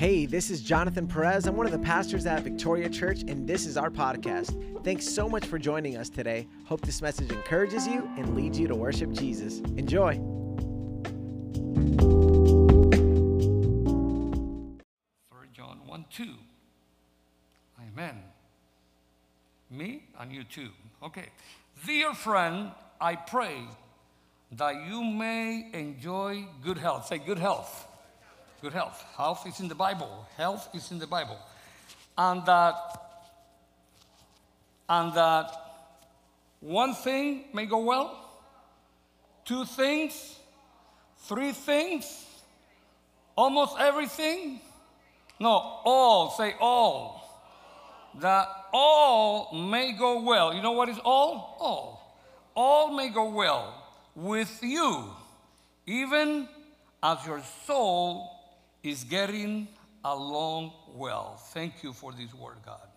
Hey, this is Jonathan Perez. I'm one of the pastors at Victoria Church, and this is our podcast. Thanks so much for joining us today. Hope this message encourages you and leads you to worship Jesus. Enjoy. Third John 1 2. Amen. Me and you too. Okay. Dear friend, I pray that you may enjoy good health. Say good health. Good health. Health is in the Bible. Health is in the Bible. And that and that one thing may go well, two things, three things, almost everything. No, all. Say all. That all may go well. You know what is all? All. All may go well with you, even as your soul is getting along well. Thank you for this word, God.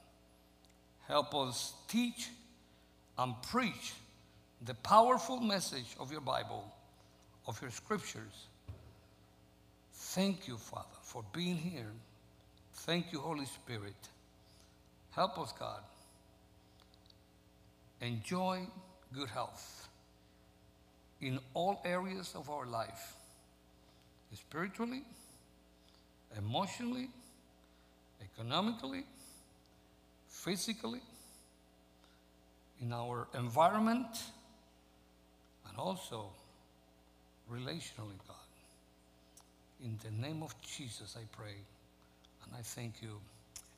Help us teach and preach the powerful message of your Bible, of your scriptures. Thank you, Father, for being here. Thank you, Holy Spirit. Help us, God. Enjoy good health in all areas of our life spiritually, emotionally, economically, physically, in our environment, and also relationally, God. In the name of Jesus, I pray and I thank you.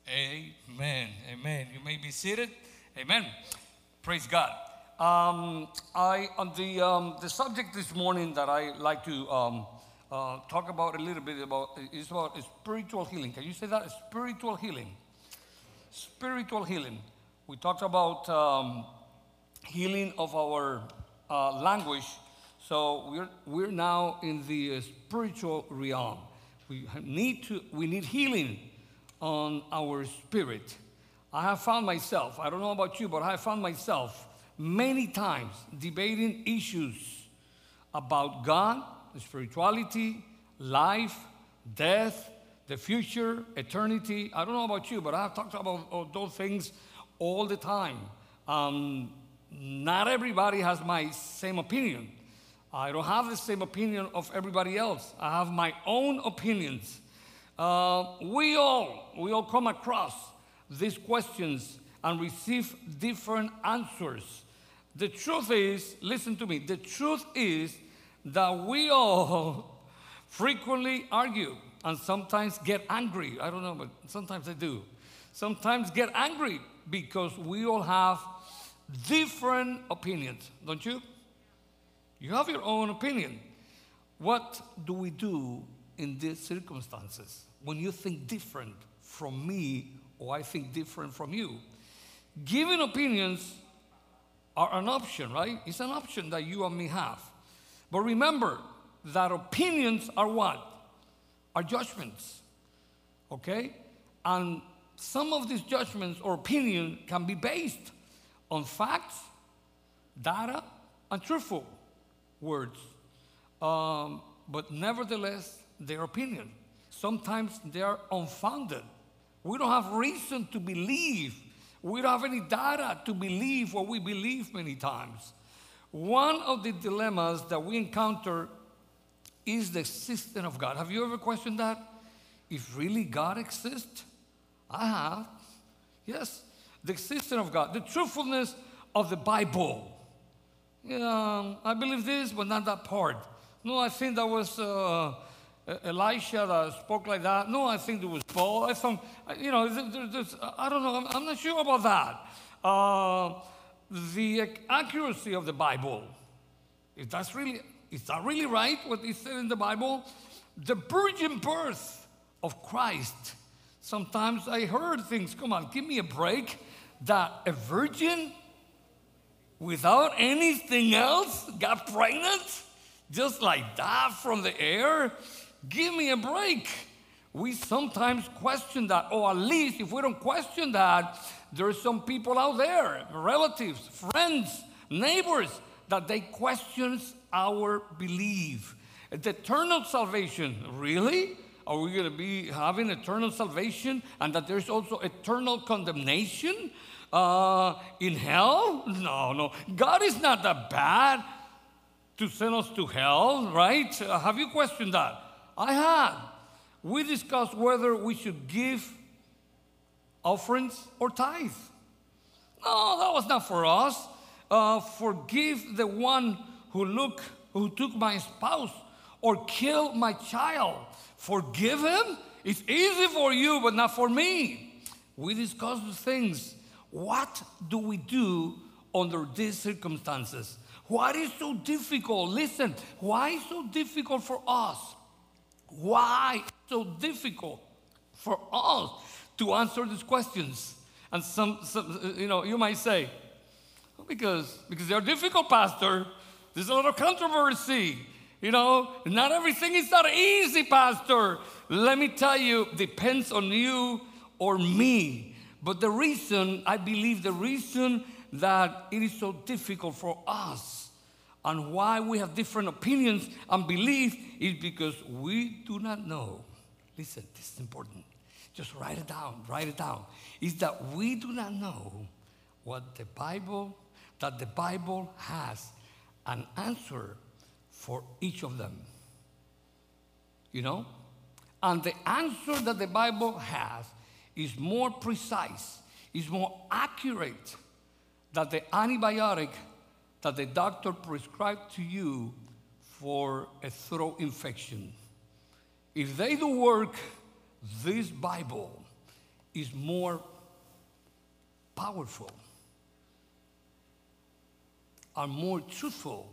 Amen. Amen. You may be seated. Amen. Praise God. Um, I on the um, the subject this morning that I like to um, uh, talk about a little bit about is about spiritual healing. Can you say that? Spiritual healing. Spiritual healing. We talked about um, healing of our uh, language. So we're we're now in the uh, spiritual realm. We need to we need healing on our spirit. I have found myself. I don't know about you, but I have found myself many times debating issues about God spirituality, life, death, the future, eternity. I don't know about you, but I've talked about those things all the time. Um, not everybody has my same opinion. I don't have the same opinion of everybody else. I have my own opinions. Uh, we all, we all come across these questions and receive different answers. The truth is, listen to me, the truth is that we all frequently argue and sometimes get angry. I don't know, but sometimes I do. Sometimes get angry because we all have different opinions, don't you? You have your own opinion. What do we do in these circumstances when you think different from me or I think different from you? Giving opinions are an option, right? It's an option that you and me have. But remember that opinions are what? Are judgments. Okay? And some of these judgments or opinion can be based on facts, data, and truthful words. Um, but nevertheless, their opinion. Sometimes they are unfounded. We don't have reason to believe. We don't have any data to believe what we believe many times. One of the dilemmas that we encounter is the existence of God. Have you ever questioned that? If really God exists? I have. Yes, the existence of God, the truthfulness of the Bible. Yeah, I believe this, but not that part. No, I think that was uh, Elisha that spoke like that. No, I think it was Paul. I think, you know, I don't know. I'm, I'm, not sure about that. Uh, the accuracy of the Bible. Is that really, is that really right what is said in the Bible? The virgin birth of Christ. Sometimes I heard things, come on, give me a break, that a virgin without anything else got pregnant just like that from the air? Give me a break. We sometimes question that, or at least if we don't question that, there are some people out there, relatives, friends, neighbors, that they question our belief. The eternal salvation, really? are we going to be having eternal salvation and that there's also eternal condemnation uh, in hell? No, no. God is not that bad to send us to hell, right? Uh, have you questioned that? I have. We discussed whether we should give offerings or tithe. No, that was not for us. Uh, forgive the one who look who took my spouse or killed my child. Forgive him? It's easy for you, but not for me. We discuss the things. What do we do under these circumstances? What is so difficult? Listen, why is so difficult for us? Why so difficult for us to answer these questions? And some, some uh, you know, you might say, oh, because, because they're difficult, Pastor. There's a lot of controversy. You know, not everything is that easy, Pastor. Let me tell you, depends on you or me. But the reason, I believe, the reason that it is so difficult for us and why we have different opinions and beliefs is because we do not know. Listen, this is important. Just write it down, write it down. Is that we do not know what the Bible, that the Bible has an answer for each of them. You know? And the answer that the Bible has is more precise, is more accurate than the antibiotic that the doctor prescribed to you for a throat infection. If they do work, this Bible is more powerful and more truthful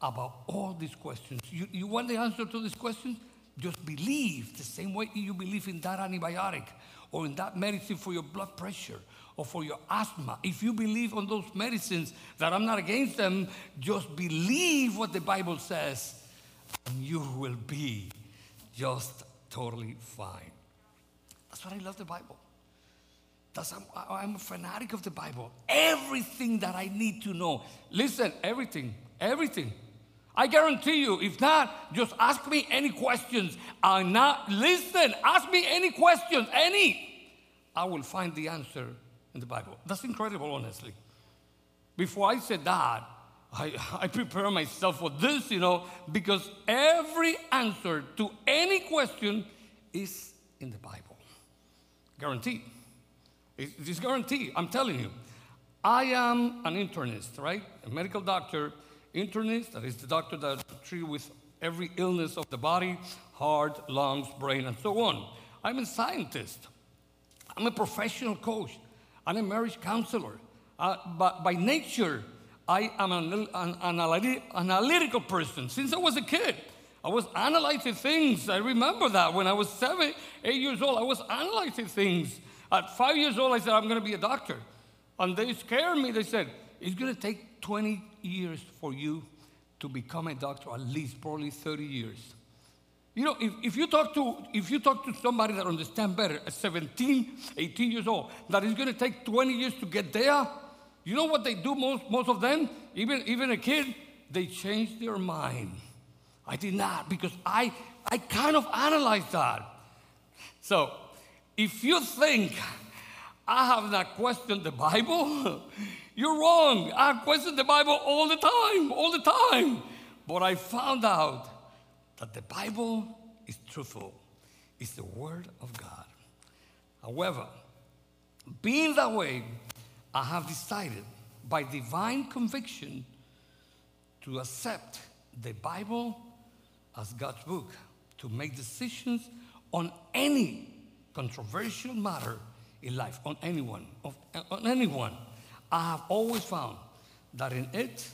about all these questions. You, you want the answer to these questions? Just believe the same way you believe in that antibiotic or in that medicine for your blood pressure or for your asthma. If you believe on those medicines that I'm not against them, just believe what the Bible says and you will be just totally fine. That's why I love the Bible. That's, I'm, I'm a fanatic of the Bible. Everything that I need to know. Listen, everything, everything. I guarantee you, if not, just ask me any questions. I'm not, listen, ask me any questions, any. I will find the answer in the Bible. That's incredible, honestly. Before I said that, I, I prepare myself for this, you know, because every answer to any question is in the Bible. Guarantee. It's guarantee. I'm telling you. I am an internist, right? A medical doctor, internist, that is the doctor that treats with every illness of the body, heart, lungs, brain, and so on. I'm a scientist. I'm a professional coach. I'm a marriage counselor. Uh, but by nature, I am an, an, an analytical person. Since I was a kid, I was analyzing things. I remember that when I was seven, eight years old, I was analyzing things. At five years old, I said, I'm going to be a doctor. And they scared me. They said, it's going to take 20 years for you to become a doctor, at least probably 30 years. You know, if, if, you talk to, if you talk to somebody that understands better, at 17, 18 years old, that is going to take 20 years to get there, you know what they do, most, most of them? Even, even a kid, they change their mind. I did not because I, I kind of analyzed that. So if you think I have not questioned the Bible, you're wrong. I question the Bible all the time, all the time. But I found out that the Bible is truthful, it's the Word of God. However, being that way, I have decided by divine conviction to accept the Bible as God's book, to make decisions on any controversial matter in life on anyone, on anyone, I have always found that in it,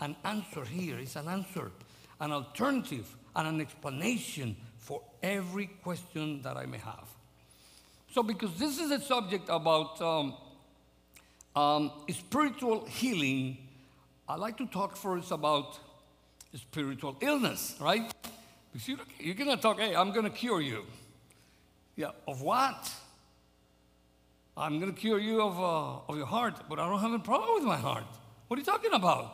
an answer here is an answer, an alternative, and an explanation for every question that I may have. So, because this is a subject about um, um, spiritual healing, I'd like to talk first about spiritual illness, right? Because you, you're going to talk, hey, I'm going to cure you. Yeah, of what? I'm going to cure you of, uh, of your heart, but I don't have a problem with my heart. What are you talking about?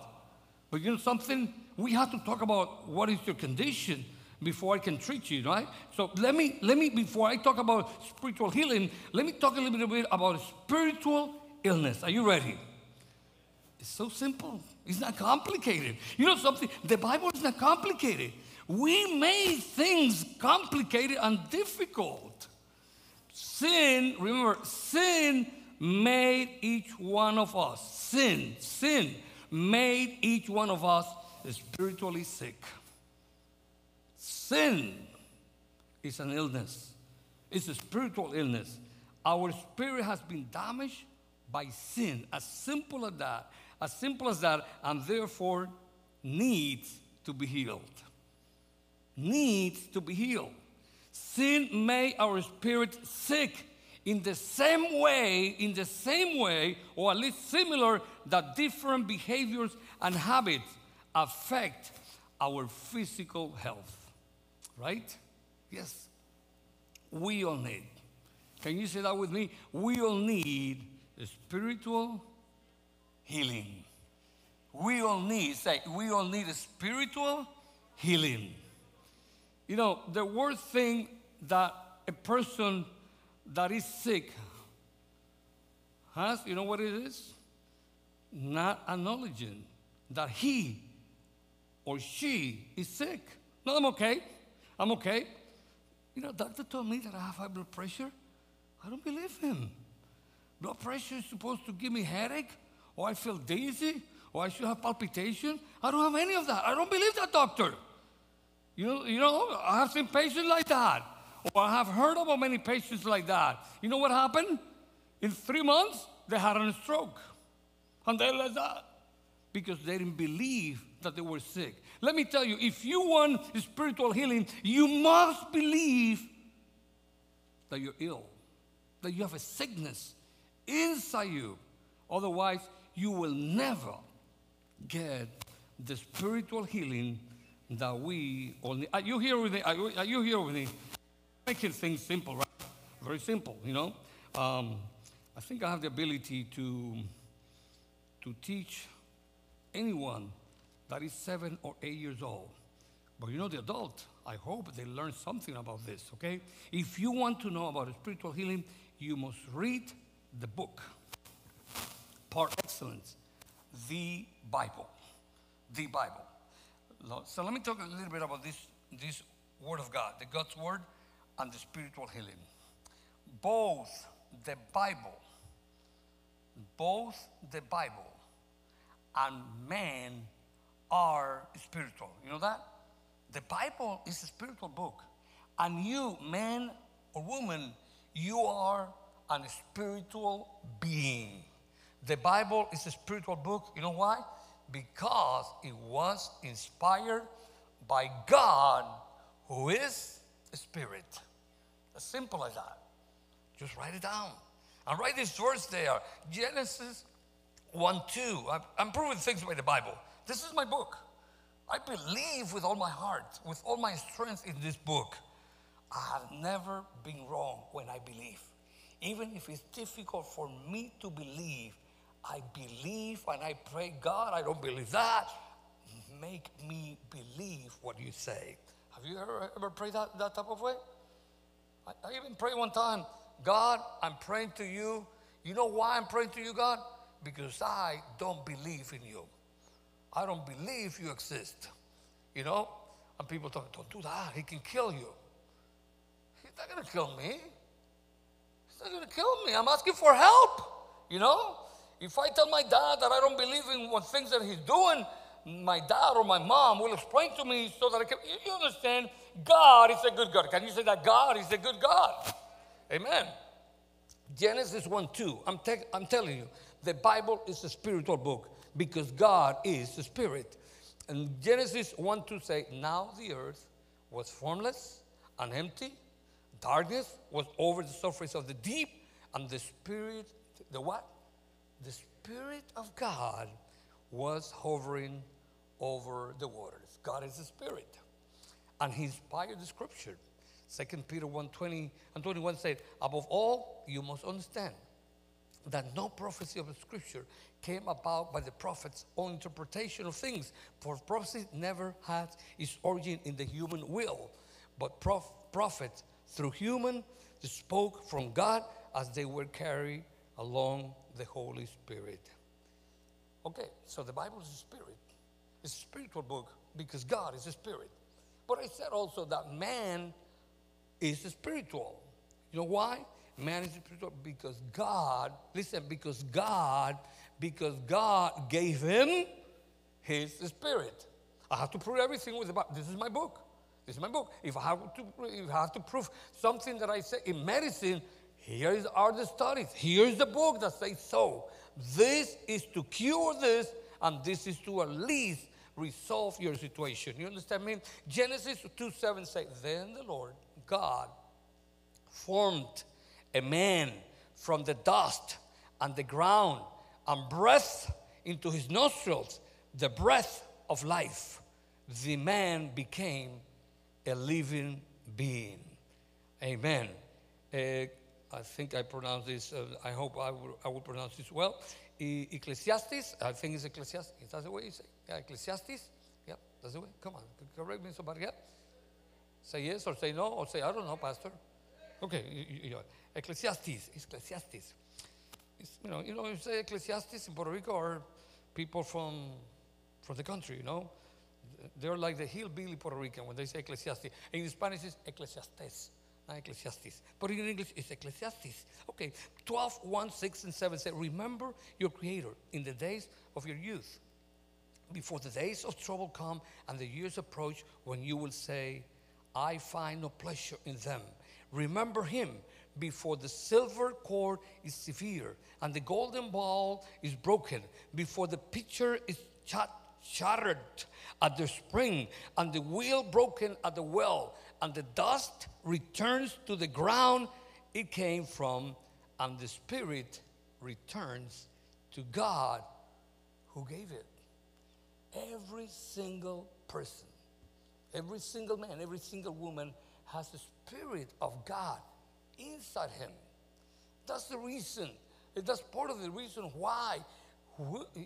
But you know something? We have to talk about what is your condition, before I can treat you, right? So let me, let me, before I talk about spiritual healing, let me talk a little bit about spiritual illness. Are you ready? It's so simple. It's not complicated. You know something? The Bible is not complicated. We made things complicated and difficult. Sin, remember, sin made each one of us, sin, sin made each one of us spiritually sick. Sin is an illness, it's a spiritual illness. Our spirit has been damaged by sin, as simple as that, as simple as that, and therefore needs to be healed. Needs to be healed. Sin made our spirit sick in the same way, in the same way, or at least similar, that different behaviors and habits affect our physical health. Right? Yes. We all need. Can you say that with me? We all need spiritual healing. We all need, say, we all need a spiritual healing. You know, the worst thing that a person that is sick has, you know what it is? Not acknowledging that he or she is sick. No, I'm okay. I'm okay. You know, doctor told me that I have high blood pressure. I don't believe him. Blood pressure is supposed to give me headache, or I feel dizzy, or I should have palpitation. I don't have any of that. I don't believe that doctor. You know, you know, I have seen patients like that. Or I have heard about many patients like that. You know what happened? In three months, they had a stroke. And they let that because they didn't believe that they were sick. Let me tell you, if you want spiritual healing, you must believe that you're ill, that you have a sickness inside you. Otherwise, you will never get the spiritual healing that we only. Are you here with me? Are you, are you here with me? Making things simple, right? Very simple, you know. Um, I think I have the ability to to teach anyone that is seven or eight years old. But you know, the adult, I hope they learn something about this, okay? If you want to know about spiritual healing, you must read the book, par excellence, the Bible. The Bible. So let me talk a little bit about this, this Word of God, the God's Word and the spiritual healing. Both the Bible, both the Bible and man are spiritual. You know that? The Bible is a spiritual book. And you, man or woman, you are a spiritual being. The Bible is a spiritual book. You know why? Because it was inspired by God, who is a spirit. As simple as that. Just write it down. And write this verse there Genesis 1 2. I'm proving things by the Bible. This is my book. I believe with all my heart, with all my strength in this book. I have never been wrong when I believe. Even if it's difficult for me to believe, I believe and I pray, God, I don't believe that. Make me believe what you say. Have you ever, ever prayed that, that type of way? I, I even prayed one time, God, I'm praying to you. You know why I'm praying to you, God? Because I don't believe in you. I don't believe you exist. You know? And people talk, don't do that. He can kill you. He's not going to kill me. He's not going to kill me. I'm asking for help. You know? If I tell my dad that I don't believe in what things that he's doing, my dad or my mom will explain to me so that I can. You understand? God is a good God. Can you say that God is a good God? Amen. Genesis 1 2. I'm, te- I'm telling you, the Bible is a spiritual book because God is the Spirit. And Genesis 1 2 say, Now the earth was formless and empty, darkness was over the surface of the deep, and the Spirit, the what? The Spirit of God was hovering over the waters. God is the Spirit. And He inspired the scripture. 2 Peter 1 20 and 21 said, Above all, you must understand that no prophecy of the scripture came about by the prophet's own interpretation of things. For prophecy never had its origin in the human will, but prof- prophets through human spoke from God as they were carried along the Holy Spirit. Okay, so the Bible is a spirit. It's a spiritual book because God is a spirit. But I said also that man is spiritual. You know why? Man is spiritual because God, listen, because God, because God gave him his spirit. I have to prove everything with the Bible. This is my book. This is my book. If I have to, if I have to prove something that I say in medicine, here are the studies. Here's the book that says so. This is to cure this, and this is to at least resolve your situation. You understand me? Genesis 2 7 says, Then the Lord God formed a man from the dust and the ground and breathed into his nostrils the breath of life. The man became a living being. Amen. Uh, I think I pronounce this, uh, I hope I will, I will pronounce this well. E- Ecclesiastes, I think it's Ecclesiastes. Is that the way you say? Yeah, Ecclesiastes? Yeah, that's the way. Come on, correct me somebody. Yeah? Say yes or say no or say, I don't know, Pastor. Okay, you, you, Ecclesiastes, Ecclesiastes. It's, you know, you know, you say Ecclesiastes in Puerto Rico or people from, from the country, you know. They're like the hillbilly Puerto Rican when they say Ecclesiastes. In Spanish, it's Ecclesiastes, not Ecclesiastes. But in English, it's Ecclesiastes. Okay, 12, 1, 6, and 7 say, Remember your Creator in the days of your youth, before the days of trouble come and the years approach when you will say, I find no pleasure in them. Remember Him before the silver cord is severe and the golden ball is broken, before the pitcher is shattered at the spring, and the wheel broken at the well, and the dust returns to the ground it came from, and the spirit returns to God who gave it. Every single person, every single man, every single woman has the spirit of God inside him. That's the reason, that's part of the reason why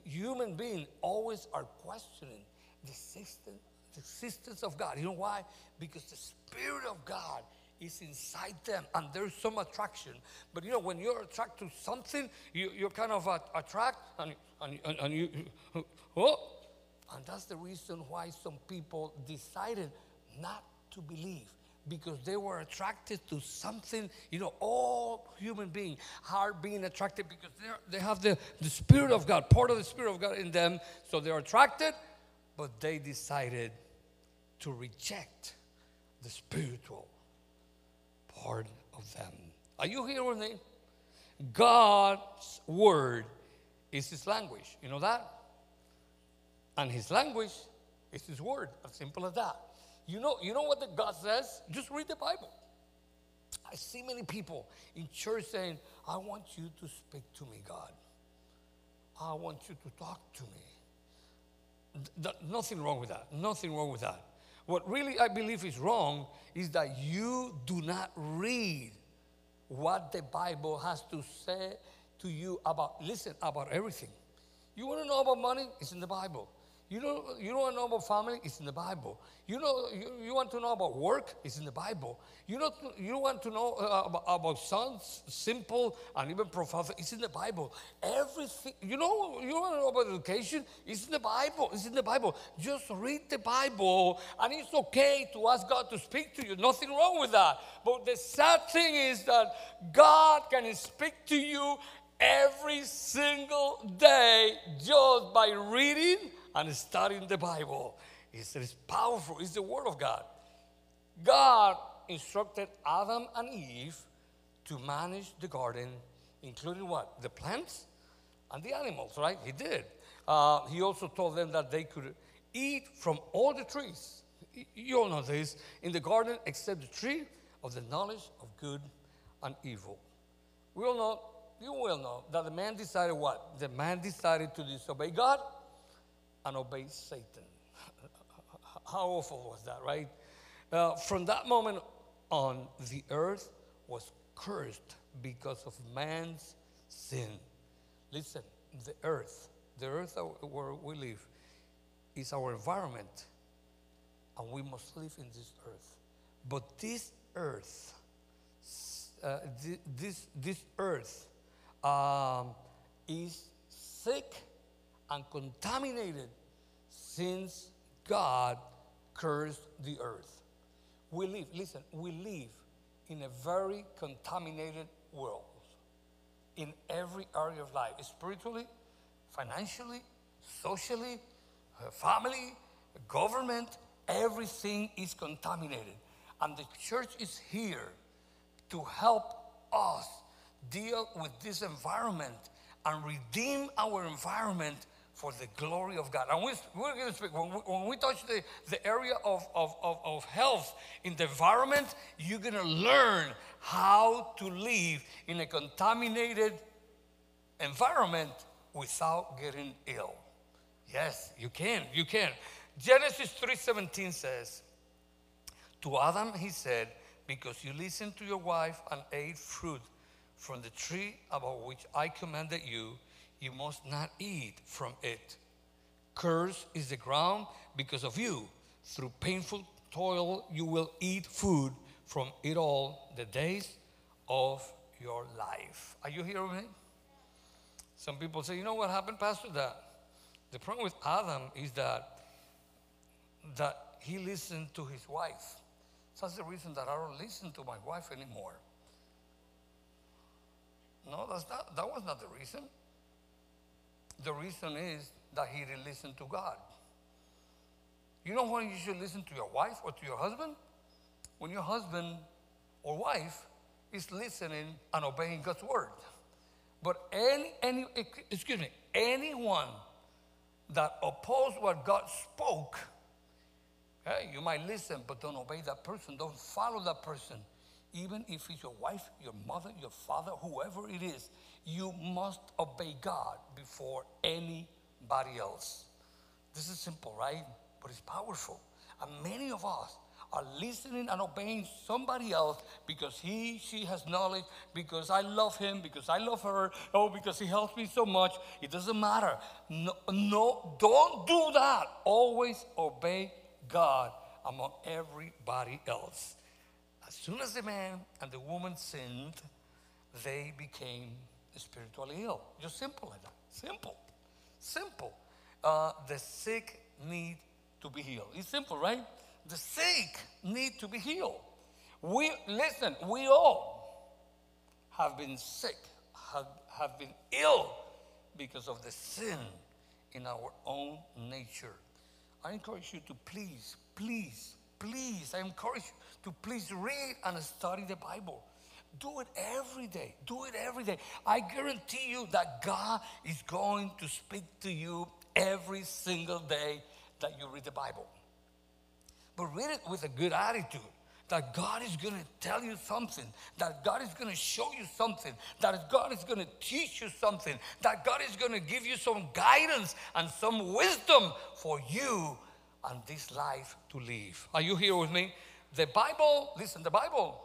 human beings always are questioning the existence, existence of God. You know why? Because the Spirit of God is inside them and there's some attraction. But you know, when you're attracted to something, you, you're kind of uh, attract and, and, and, and you, oh, and that's the reason why some people decided not to believe because they were attracted to something. You know, all human beings are being attracted because they have the, the Spirit of God, part of the Spirit of God in them. So they're attracted, but they decided to reject the spiritual part of them. Are you here with me? God's word is his language. You know that? And his language is his word. As simple as that. You know, you know what the God says? Just read the Bible. I see many people in church saying, I want you to speak to me, God. I want you to talk to me. Th- nothing wrong with that. Nothing wrong with that. What really I believe is wrong is that you do not read what the Bible has to say to you about, listen, about everything. You want to know about money? It's in the Bible. You know, you don't know about family? It's in the Bible. You know, you, you want to know about work? It's in the Bible. You know, you want to know uh, about, about sons, simple and even profound? It's in the Bible. Everything. You know, you want to know about education? It's in the Bible. It's in the Bible. Just read the Bible, and it's okay to ask God to speak to you. Nothing wrong with that. But the sad thing is that God can speak to you every single day just by reading and studying the Bible. It's, it's powerful, it's the Word of God. God instructed Adam and Eve to manage the garden, including what? The plants and the animals, right? He did. Uh, he also told them that they could eat from all the trees. You all know this in the garden, except the tree of the knowledge of good and evil. We all know, you will know, that the man decided what? The man decided to disobey God and obey Satan. How awful was that, right? Uh, from that moment on, the earth was cursed because of man's sin. Listen, the earth, the earth where we live, is our environment, and we must live in this earth. But this earth, uh, this, this earth um, is sick and contaminated since God cursed the earth. We live, listen, we live in a very contaminated world in every area of life spiritually, financially, socially, uh, family, government, everything is contaminated. And the church is here to help us deal with this environment and redeem our environment for the glory of God. And we, we're going to speak, when we, when we touch the, the area of, of, of, of health in the environment, you're going to learn how to live in a contaminated environment without getting ill. Yes, you can. You can. Genesis 3:17 says, "To Adam he said, because you listened to your wife and ate fruit from the tree about which I commanded you, you must not eat from it. Cursed is the ground because of you. Through painful toil, you will eat food from it all the days of your life. Are you hearing me? Some people say, you know what happened, Pastor? That the problem with Adam is that that he listened to his wife. That's the reason that I don't listen to my wife anymore. No, that's not, that was not the reason. The reason is that he didn't listen to God. You know when you should listen to your wife or to your husband? When your husband or wife is listening and obeying God's word. But any, any excuse me, anyone that oppose what God spoke, hey, you might listen, but don't obey that person. Don't follow that person. Even if it's your wife, your mother, your father, whoever it is, you must obey God before anybody else. This is simple, right? But it's powerful. And many of us are listening and obeying somebody else because he, she has knowledge, because I love him, because I love her, oh, because he helps me so much. It doesn't matter. No, no don't do that. Always obey God among everybody else. As soon as the man and the woman sinned, they became spiritually ill. Just simple like that. Simple. Simple. Uh, the sick need to be healed. It's simple, right? The sick need to be healed. We listen, we all have been sick, have, have been ill because of the sin in our own nature. I encourage you to please, please, please, I encourage you to please read and study the Bible. Do it every day. Do it every day. I guarantee you that God is going to speak to you every single day that you read the Bible. But read it with a good attitude that God is going to tell you something, that God is going to show you something, that God is going to teach you something, that God is going to give you some guidance and some wisdom for you and this life to live. Are you here with me? The Bible, listen, the Bible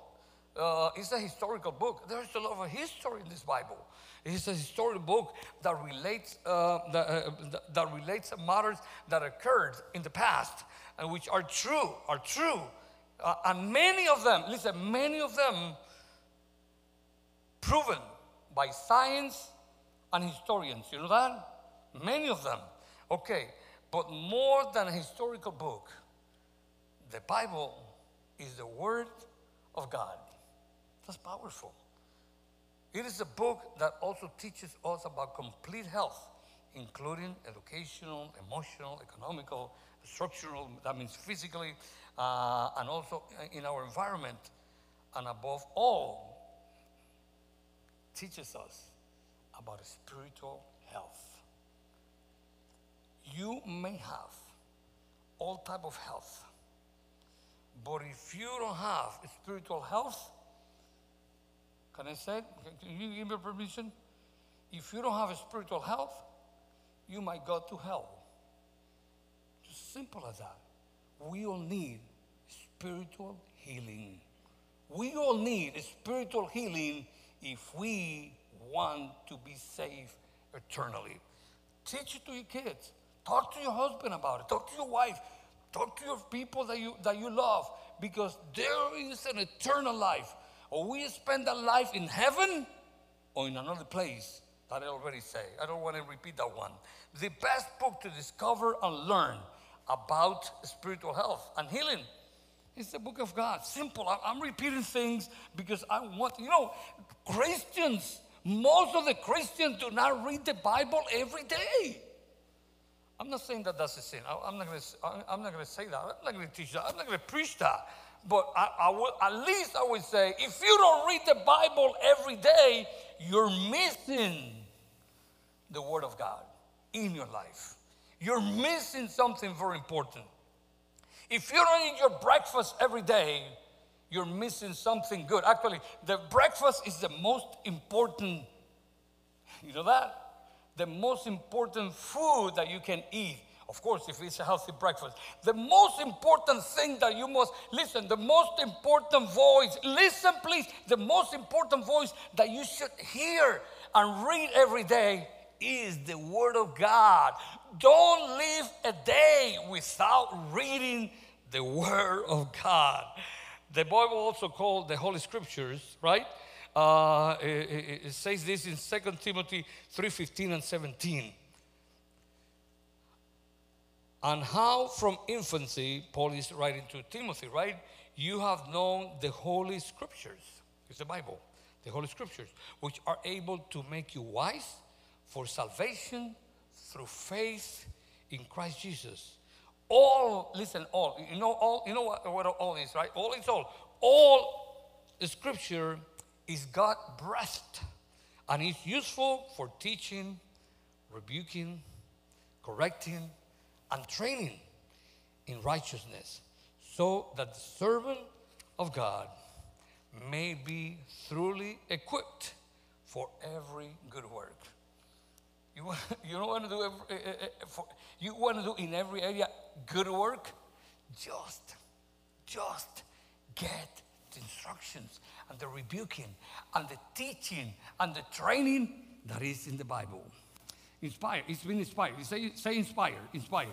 uh, it's a historical book. There's a lot of history in this Bible. It's a historical book that relates uh, that, uh, that relates matters that occurred in the past and which are true, are true. Uh, and many of them, listen, many of them proven by science and historians. You know that? Many of them. Okay, but more than a historical book, the Bible is the Word of God. That's powerful. It is a book that also teaches us about complete health, including educational, emotional, economical, structural, that means physically, uh, and also in our environment. And above all, teaches us about spiritual health. You may have all type of health, but if you don't have spiritual health, can I said. Can you give me permission? If you don't have a spiritual health, you might go to hell. Just simple as that. We all need spiritual healing. We all need spiritual healing if we want to be saved eternally. Teach it to your kids. Talk to your husband about it. Talk to your wife. Talk to your people that you, that you love because there is an eternal life. Or we spend our life in heaven or in another place that I already say. I don't want to repeat that one. The best book to discover and learn about spiritual health and healing is the book of God. Simple. I'm repeating things because I want, you know, Christians, most of the Christians do not read the Bible every day. I'm not saying that that's a sin. I'm not going to. I'm not going to say that. I'm not going to teach that. I'm not going to preach that. But I, I will, at least I would say, if you don't read the Bible every day, you're missing the Word of God in your life. You're missing something very important. If you don't eat your breakfast every day, you're missing something good. Actually, the breakfast is the most important. You know that? The most important food that you can eat. Of course, if it's a healthy breakfast. The most important thing that you must listen, the most important voice, listen please, the most important voice that you should hear and read every day is the Word of God. Don't live a day without reading the Word of God. The Bible also called the Holy Scriptures, right? Uh, it, it, says this in 2 Timothy 3:15 and 17. And how from infancy, Paul is writing to Timothy, right? You have known the Holy Scriptures. It's the Bible, the Holy Scriptures, which are able to make you wise for salvation through faith in Christ Jesus. All, listen, all, you know, all, you know what, what all is, right? All is all. All scripture is God breathed and it's useful for teaching, rebuking, correcting, and training in righteousness, so that the servant of God may be thoroughly equipped for every good work. You, want, you don't want to do every, uh, uh, for, you want to do in every area good work. Just, just get the instructions and the rebuking and the teaching and the training that is in the Bible. Inspired. It's been inspired. Say, say inspired. Inspired.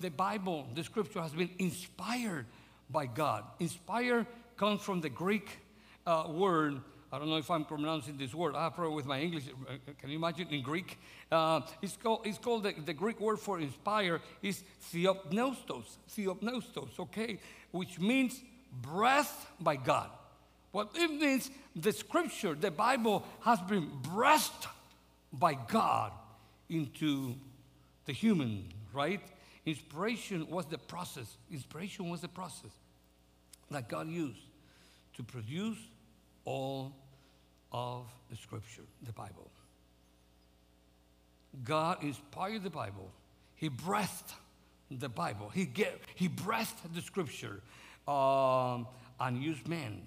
The Bible, the scripture has been inspired by God. Inspired comes from the Greek uh, word I don't know if I'm pronouncing this word. I have problem with my English. Uh, can you imagine in Greek? Uh, it's called, it's called the, the, Greek word for inspire is theopneustos. Theopneustos, okay? Which means breath by God. What it means, the scripture, the Bible has been breathed by God into the human, right? Inspiration was the process. Inspiration was the process that God used to produce all of the scripture, the Bible. God inspired the Bible. He breathed the Bible. He, gave, he breathed the scripture um, and used man,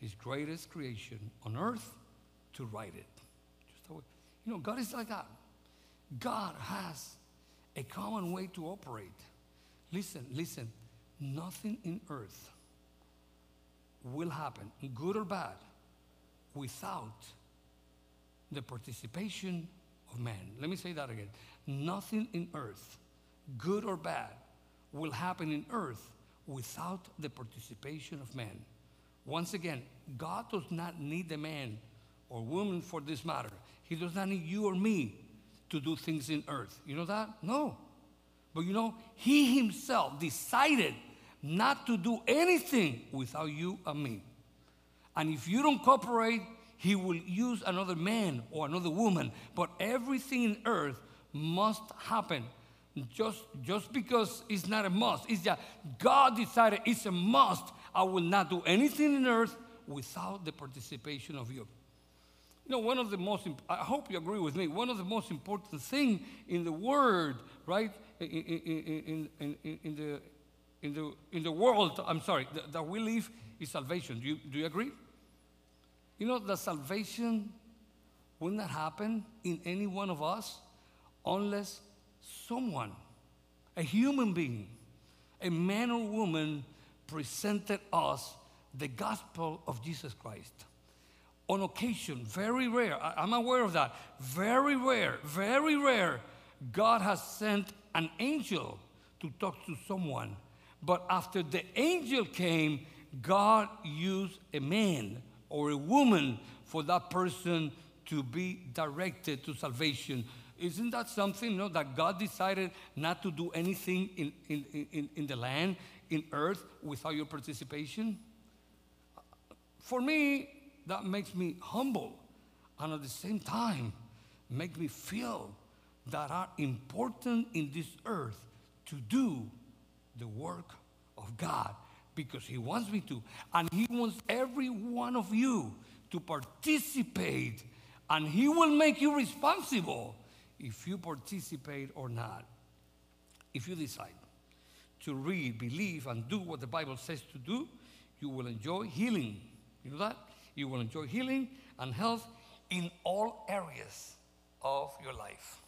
his greatest creation on earth, to write it. Just you know, God is like that. God has a common way to operate. Listen, listen, nothing in earth will happen, good or bad, without the participation of man. Let me say that again. Nothing in earth, good or bad, will happen in earth without the participation of man. Once again, God does not need the man or woman for this matter. He does not need you or me to do things in earth. You know that? No. But you know, He Himself decided not to do anything without you and me. And if you don't cooperate, he will use another man or another woman. But everything in earth must happen. Just, just because it's not a must, it's that God decided it's a must. I will not do anything in earth without the participation of you. You know, one of the most, I hope you agree with me, one of the most important things in the Word, right, in, in, in, in, the, in, the, in the world, I'm sorry, that, that we live is salvation. Do you, do you agree? You know, the salvation would not happen in any one of us unless someone, a human being, a man or woman, presented us the gospel of Jesus Christ. On occasion, very rare, I, I'm aware of that, very rare, very rare, God has sent an angel to talk to someone. But after the angel came, God used a man or a woman for that person to be directed to salvation. Isn't that something you know, that God decided not to do anything in, in, in, in the land, in earth, without your participation? For me, that makes me humble and at the same time make me feel that are important in this earth to do the work of God because He wants me to. And He wants every one of you to participate, and He will make you responsible if you participate or not. If you decide to read, believe, and do what the Bible says to do, you will enjoy healing. You know that? You will enjoy healing and health in all areas of your life.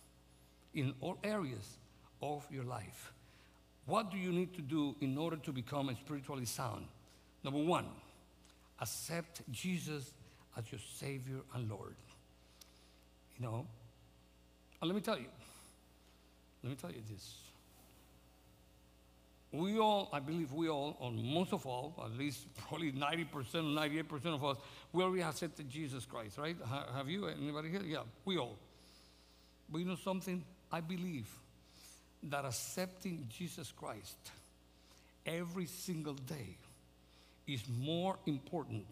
In all areas of your life. What do you need to do in order to become spiritually sound? Number one, accept Jesus as your Savior and Lord. You know, and let me tell you, let me tell you this. We all, I believe we all, or most of all, at least probably 90%, 98% of us, we already accepted Jesus Christ, right? have you? Anybody here? Yeah, we all. But you know something? I believe that accepting Jesus Christ every single day is more important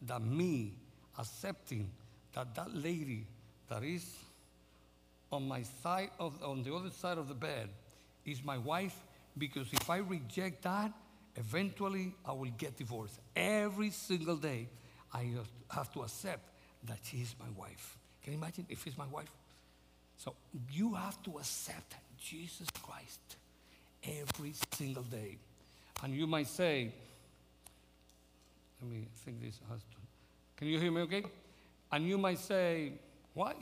than me accepting that that lady that is on my side of on the other side of the bed is my wife because if I reject that eventually I will get divorced every single day I have to accept that she is my wife can you imagine if it's my wife so you have to accept Jesus Christ every single day. And you might say, let me think this has to, can you hear me okay? And you might say, why?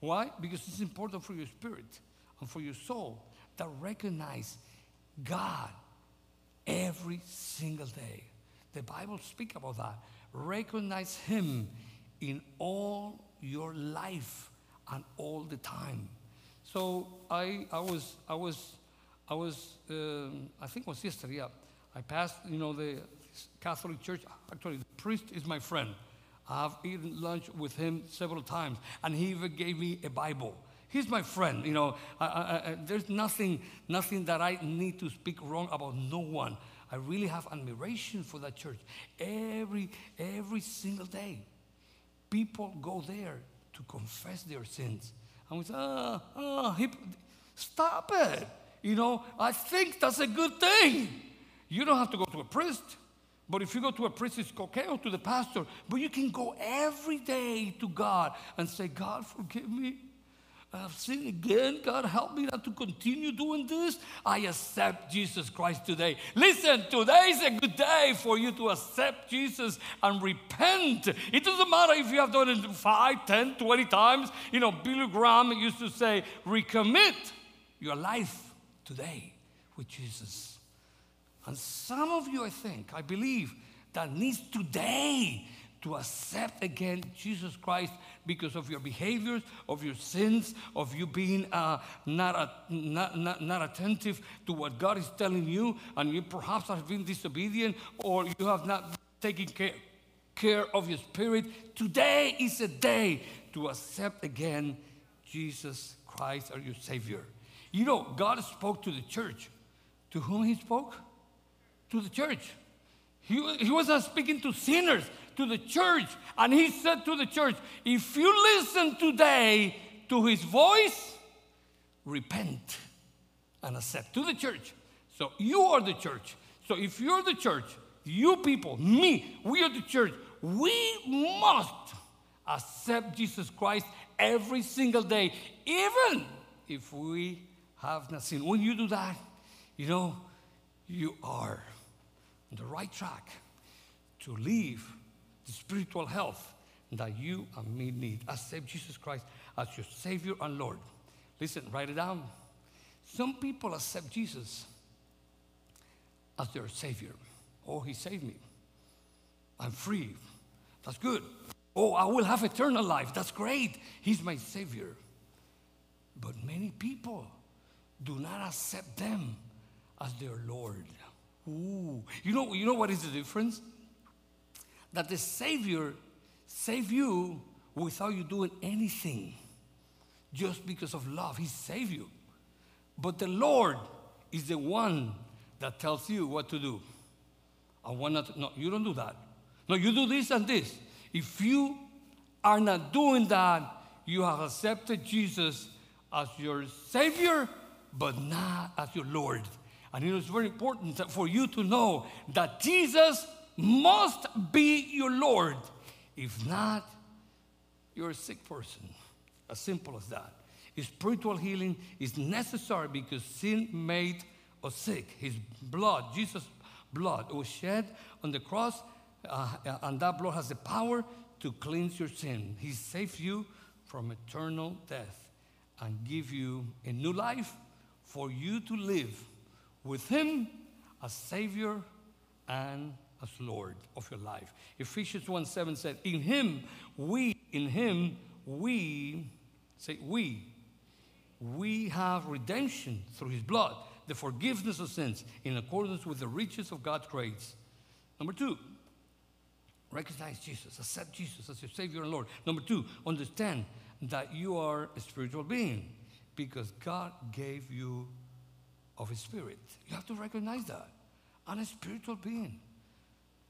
Why? Because it's important for your spirit and for your soul to recognize God every single day. The Bible speaks about that. Recognize Him in all your life and all the time. So I, I was, I was, I was, um, I think it was yesterday, yeah. I passed, you know, the Catholic Church. Actually, the priest is my friend. I've eaten lunch with him several times, and he even gave me a Bible. He's my friend, you know. I, I, I, there's nothing, nothing that I need to speak wrong about no one. I really have admiration for that church. Every, every single day, people go there to confess their sins. And we say, ah, he, stop it. You know, I think that's a good thing. You don't have to go to a priest. But if you go to a priest, it's okay, or to the pastor. But you can go every day to God and say, God, forgive me. Uh, I've sinned again. God, help me not to continue doing this. I accept Jesus Christ today. Listen, today is a good day for you to accept Jesus and repent. It doesn't matter if you have done it 5, 10, 20 times. You know, Billy Graham used to say, recommit your life today with Jesus. And some of you, I think, I believe, that needs today to accept again Jesus Christ because of your behaviors, of your sins, of you being uh, not, not, not, not attentive to what God is telling you, and you perhaps have been disobedient or you have not taken care, care of your spirit. Today is a day to accept again Jesus Christ as your Savior. You know, God spoke to the church. To whom He spoke? To the church. He, he wasn't speaking to sinners, to the church. And he said to the church, if you listen today to his voice, repent and accept to the church. So you are the church. So if you're the church, you people, me, we are the church, we must accept Jesus Christ every single day, even if we have not sinned. When you do that, you know, you are on the right track to live spiritual health that you and me need. Accept Jesus Christ as your Savior and Lord. Listen, write it down. Some people accept Jesus as their Savior. Oh, He saved me. I'm free. That's good. Oh, I will have eternal life. That's great. He's my Savior. But many people do not accept them as their Lord. Ooh. You know, you know what is the difference? That the Savior save you without you doing anything, just because of love. He saved you. But the Lord is the one that tells you what to do. I want not no, you don't do that. No, you do this and this. If you are not doing that, you have accepted Jesus as your Savior, but not as your Lord. And it is very important for you to know that Jesus must be your Lord. If not, you're a sick person. As simple as that. Spiritual healing is necessary because sin made us sick. His blood, Jesus' blood, was shed on the cross, uh, and that blood has the power to cleanse your sin. He saved you from eternal death and give you a new life for you to live with Him as Savior and as Lord of your life. Ephesians 1 7 said, In Him, we, in Him, we, say, we, we have redemption through His blood, the forgiveness of sins in accordance with the riches of God's grace. Number two, recognize Jesus, accept Jesus as your Savior and Lord. Number two, understand that you are a spiritual being because God gave you of His Spirit. You have to recognize that. I'm a spiritual being.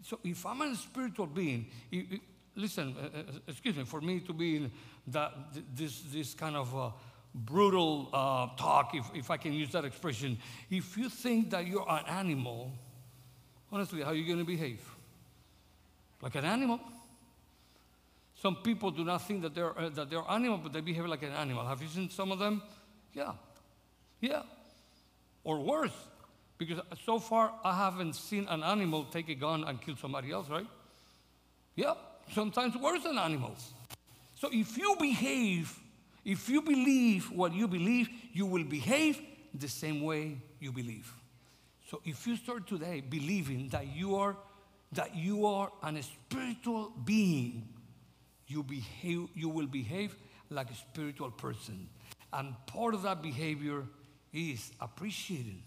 So if I'm a spiritual being, it, it, listen, uh, uh, excuse me, for me to be in that, this, this kind of uh, brutal uh, talk, if, if I can use that expression, if you think that you're an animal, honestly, how are you going to behave? Like an animal? Some people do not think that they're, uh, that they're animal, but they behave like an animal. Have you seen some of them? Yeah. Yeah. Or worse, because so far I haven't seen an animal take a gun and kill somebody else, right? Yeah, sometimes worse than animals. So if you behave, if you believe what you believe, you will behave the same way you believe. So if you start today believing that you are that you are an spiritual being, you behave you will behave like a spiritual person. And part of that behavior is appreciating,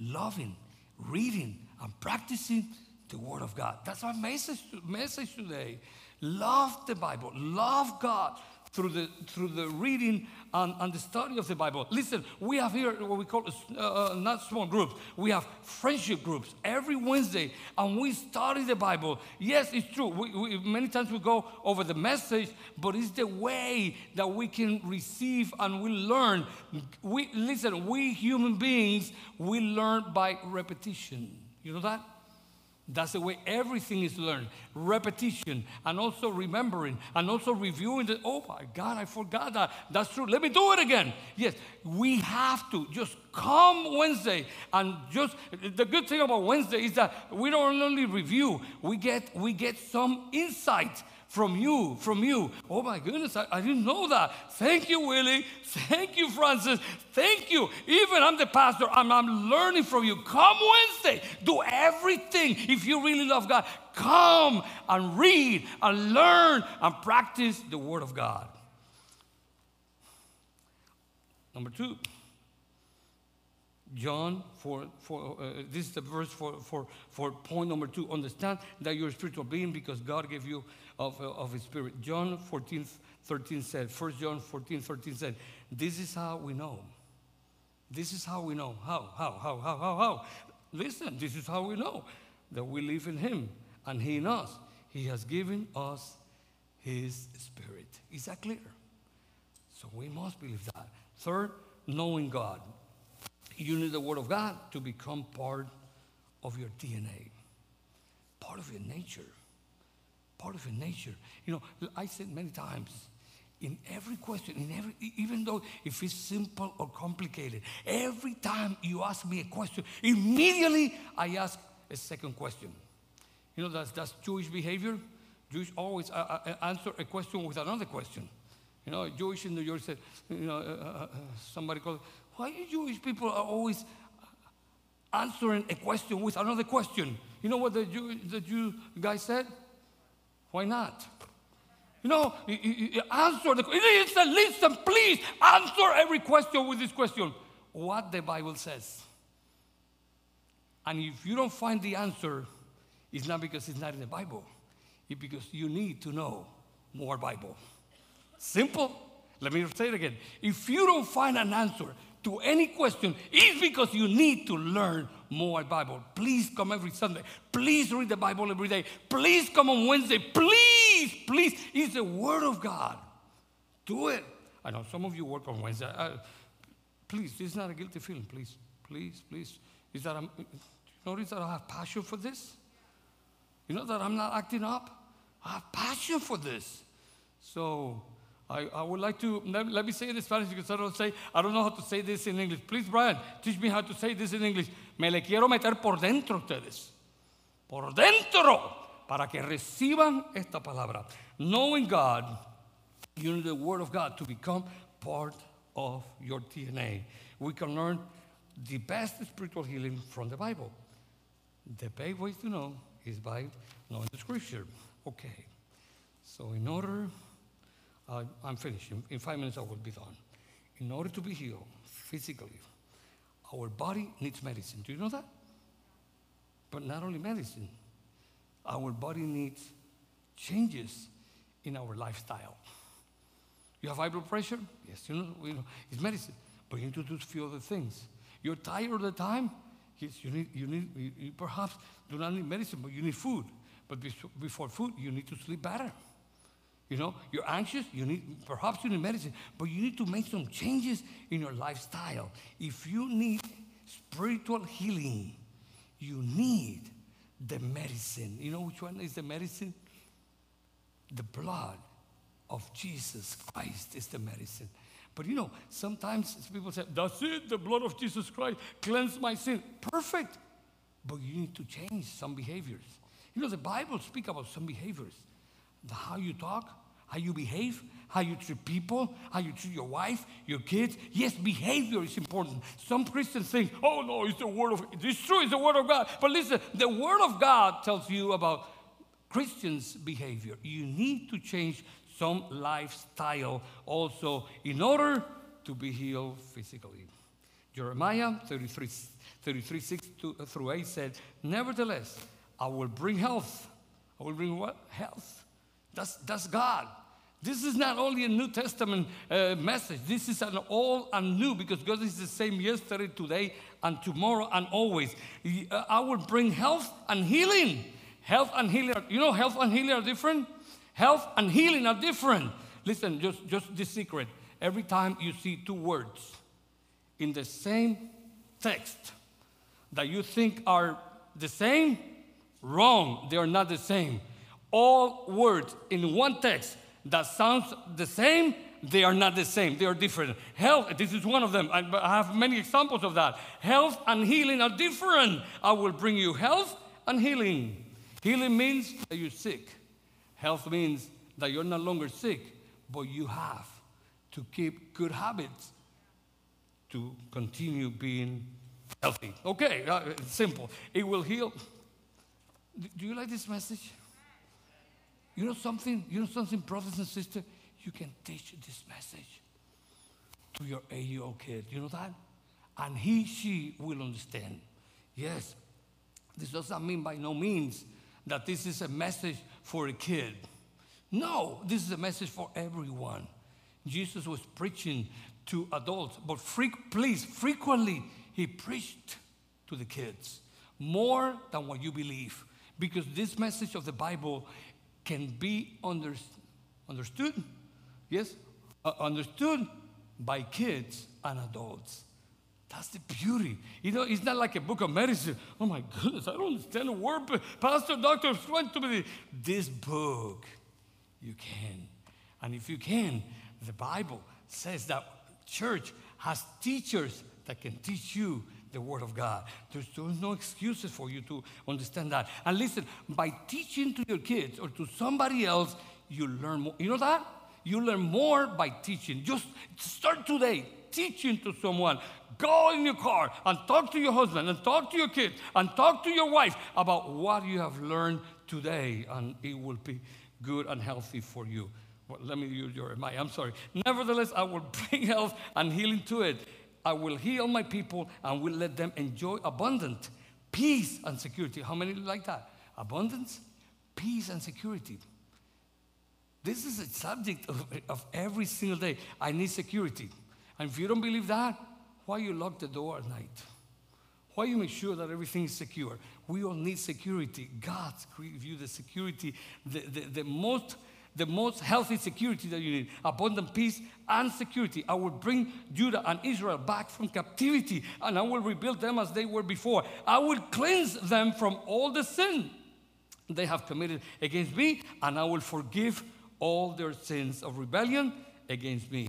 loving, reading, and practicing the Word of God. That's our message, message today. Love the Bible, love God, through the, through the reading and, and the study of the Bible. Listen, we have here what we call uh, uh, not small groups, we have friendship groups every Wednesday, and we study the Bible. Yes, it's true. We, we, many times we go over the message, but it's the way that we can receive and we learn. We, listen, we human beings, we learn by repetition. You know that? That's the way everything is learned repetition and also remembering and also reviewing oh my God, I forgot that. That's true. Let me do it again. Yes, we have to just come Wednesday and just the good thing about Wednesday is that we don't only review, we get we get some insight from you, from you. Oh my goodness, I, I, didn't know that. Thank you, Willie. Thank you, Francis. Thank you. Even I'm the pastor, I'm, I'm learning from you. Come Wednesday, do everything. If you really love God, come and read and learn and practice the Word of God. Number two. John, for, for uh, this is the verse for, for, for point number two. Understand that you're a spiritual being because God gave you of, uh, of His Spirit. John 14, 13 said, 1 John 14, 13 said, This is how we know. This is how we know. How, how, how, how, how, how? Listen, this is how we know that we live in Him and He in us. He has given us His Spirit. Is that clear? So we must believe that. Third, knowing God you need the Word of God to become part of your DNA, part of your nature. Part of nature. You know, I said many times, in every question, in every, even though if it's simple or complicated, every time you ask me a question, immediately I ask a second question. You know, that's, that's Jewish behavior. Jewish always uh, uh, answer a question with another question. You know, Jewish in New York said, you know, uh, uh, uh somebody called, why Jewish people are always answering a question with another question? You know what the Jew, the Jew guy said? Why not? You know, you, answer the listen, listen, please answer every question with this question. What the Bible says. And if you don't find the answer, it's not because it's not in the Bible. It's because you need to know more Bible. Simple. Let me say it again. If you don't find an answer to any question, it's because you need to learn more Bible. Please come every Sunday. Please read the Bible every day. Please come on Wednesday. Please, please. It's the Word of God. Do it. I know some of you work on Wednesday. Uh, please, this is not a guilty feeling. Please, please, please. Is that I'm, you notice that I have passion for this? You know that I'm not acting up? I have passion for this. So I, I would like to, let, let, me say it in Spanish because I don't say, I don't know how to say this in English. Please, Brian, teach me how to say this in English. Me le quiero meter por dentro ustedes. Por dentro. Para que reciban esta palabra. Knowing God, you need the Word of God to become part of your DNA. We can learn the best spiritual healing from the Bible. The best way to know is by knowing the Scripture. Okay. So, in order uh, I'm finished. In, in five minutes, I will be done. In order to be healed physically, our body needs medicine. Do you know that? But not only medicine, our body needs changes in our lifestyle. You have high blood pressure? Yes, you know, you know it's medicine. But you need to do a few other things. You're tired all the time? Yes, you need, you need you, you perhaps do not need medicine, but you need food. But before food, you need to sleep better. You know, you're anxious, you need, perhaps you need medicine, but you need to make some changes in your lifestyle. If you need spiritual healing, you need the medicine. You know which one is the medicine? The blood of Jesus Christ is the medicine. But you know, sometimes people say, That's it, the blood of Jesus Christ cleanse my sin. Perfect. But you need to change some behaviors. You know, the Bible speaks about some behaviors. The, how you talk, how you behave, how you treat people, how you treat your wife, your kids. Yes, behavior is important. Some Christians think, oh no, it's the word of it's true, it's the word of God. But listen, the word of God tells you about Christians' behavior. You need to change some lifestyle also in order to be healed physically. Jeremiah 33, 33 6 uh, through 8 said, Nevertheless, I will bring health. I will bring what? Health. That's, that's God. This is not only a New Testament uh, message. This is an all and new because God is the same yesterday, today, and tomorrow, and always. Uh, I will bring health and healing. Health and healing. Are, you know, health and healing are different. Health and healing are different. Listen, just just this secret. Every time you see two words in the same text that you think are the same, wrong. They are not the same. All words in one text that sounds the same, they are not the same. They are different. Health, this is one of them. I have many examples of that. Health and healing are different. I will bring you health and healing. Healing means that you're sick. Health means that you're no longer sick, but you have to keep good habits to continue being healthy. Okay, uh, simple. It will heal. Do you like this message? You know something? You know something, brothers and sisters? You can teach this message to your eight-year-old kid. You know that? And he, she will understand. Yes, this doesn't mean by no means that this is a message for a kid. No, this is a message for everyone. Jesus was preaching to adults, but fre- please, frequently he preached to the kids more than what you believe. Because this message of the Bible can be under, understood, yes, uh, understood by kids and adults. That's the beauty. You know, it's not like a book of medicine. Oh my goodness, I don't understand a word. Pastor, doctor, went to me. This book, you can. And if you can, the Bible says that church has teachers that can teach you the Word of God. There's, there's no excuses for you to understand that. And listen, by teaching to your kids or to somebody else, you learn more. You know that? You learn more by teaching. Just start today teaching to someone. Go in your car and talk to your husband and talk to your kids and talk to your wife about what you have learned today, and it will be good and healthy for you. Well, let me use your my. I'm sorry. Nevertheless, I will bring health and healing to it. I will heal my people and will let them enjoy abundant peace and security. How many like that? Abundance, peace, and security. This is a subject of, of every single day. I need security. And if you don't believe that, why you lock the door at night? Why you make sure that everything is secure? We all need security. God gives you the security, the, the, the most the most healthy security that you need abundant peace and security. I will bring Judah and Israel back from captivity and I will rebuild them as they were before. I will cleanse them from all the sin they have committed against me and I will forgive all their sins of rebellion against me.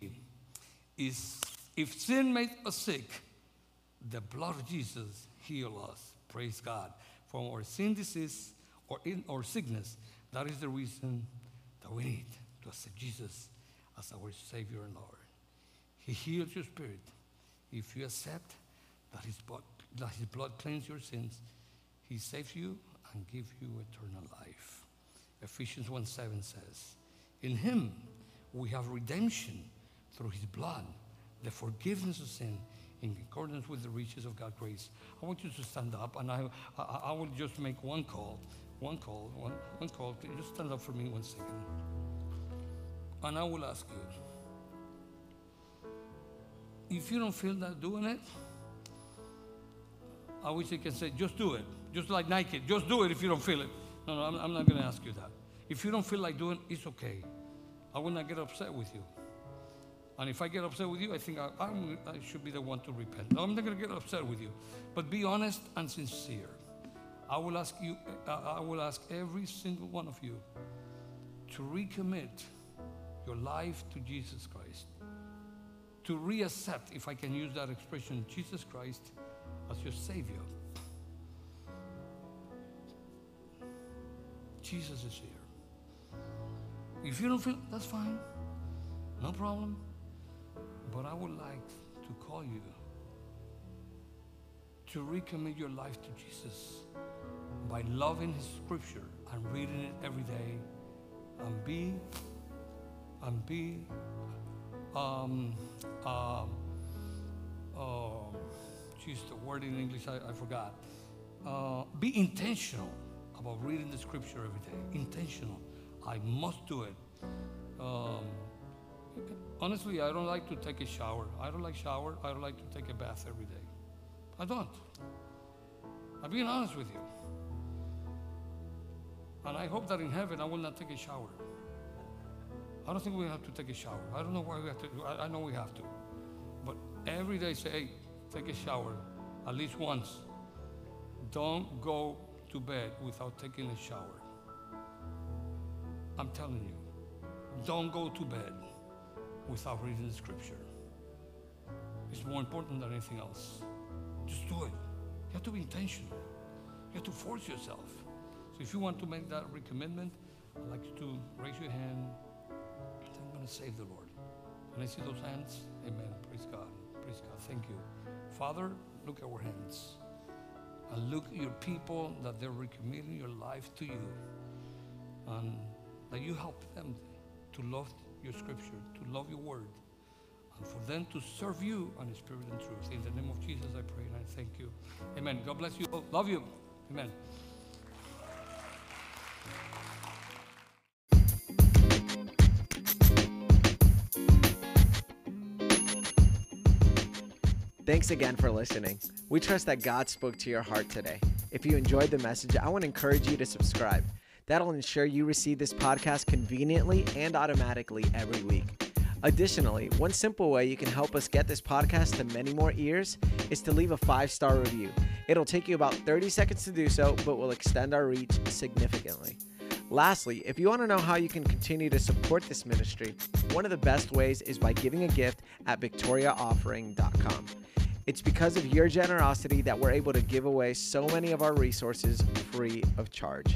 Is, if sin made us sick, the blood of Jesus heal us. Praise God. From our sin, disease, or in our sickness, that is the reason we need to accept Jesus as our Savior and Lord. He heals your spirit. If you accept that His blood, that his blood cleanses your sins, He saves you and gives you eternal life. Ephesians 1 7 says, In Him we have redemption through His blood, the forgiveness of sin in accordance with the riches of God's grace. I want you to stand up and I, I, I will just make one call. One call, one, one call. Just stand up for me one second. And I will ask you if you don't feel that doing it, I wish you can say, just do it. Just like Nike, just do it if you don't feel it. No, no, I'm, I'm not going to ask you that. If you don't feel like doing it, it's okay. I will not get upset with you. And if I get upset with you, I think I, I should be the one to repent. No, I'm not going to get upset with you. But be honest and sincere. I will ask you, uh, I will ask every single one of you to recommit your life to Jesus Christ. To reaccept, if I can use that expression, Jesus Christ as your Savior. Jesus is here. If you don't feel, that's fine. No problem. But I would like to call you to recommit your life to Jesus by loving His Scripture and reading it every day, and be and be um, um, oh, geez, the word in English I, I forgot. Uh, be intentional about reading the Scripture every day. Intentional. I must do it. Um, honestly, I don't like to take a shower. I don't like shower. I don't like to take a bath every day. I don't. I'm being honest with you. And I hope that in heaven I will not take a shower. I don't think we have to take a shower. I don't know why we have to. I, I know we have to. But every day say, hey, take a shower at least once. Don't go to bed without taking a shower. I'm telling you, don't go to bed without reading the scripture. It's more important than anything else. Have to be intentional. You have to force yourself. So if you want to make that recommitment, I'd like you to raise your hand. I'm going to save the Lord. When I see those hands, amen. Praise God. Praise God. Thank you. Father, look at our hands. And look at your people that they're recommitting your life to you. And that you help them to love your scripture, to love your word, and for them to serve you in spirit and truth. In the name of Jesus, I pray and I thank you. Amen. God bless you. Love you. Amen. Thanks again for listening. We trust that God spoke to your heart today. If you enjoyed the message, I want to encourage you to subscribe. That'll ensure you receive this podcast conveniently and automatically every week. Additionally, one simple way you can help us get this podcast to many more ears is to leave a five star review. It'll take you about 30 seconds to do so, but will extend our reach significantly. Lastly, if you want to know how you can continue to support this ministry, one of the best ways is by giving a gift at victoriaoffering.com. It's because of your generosity that we're able to give away so many of our resources free of charge.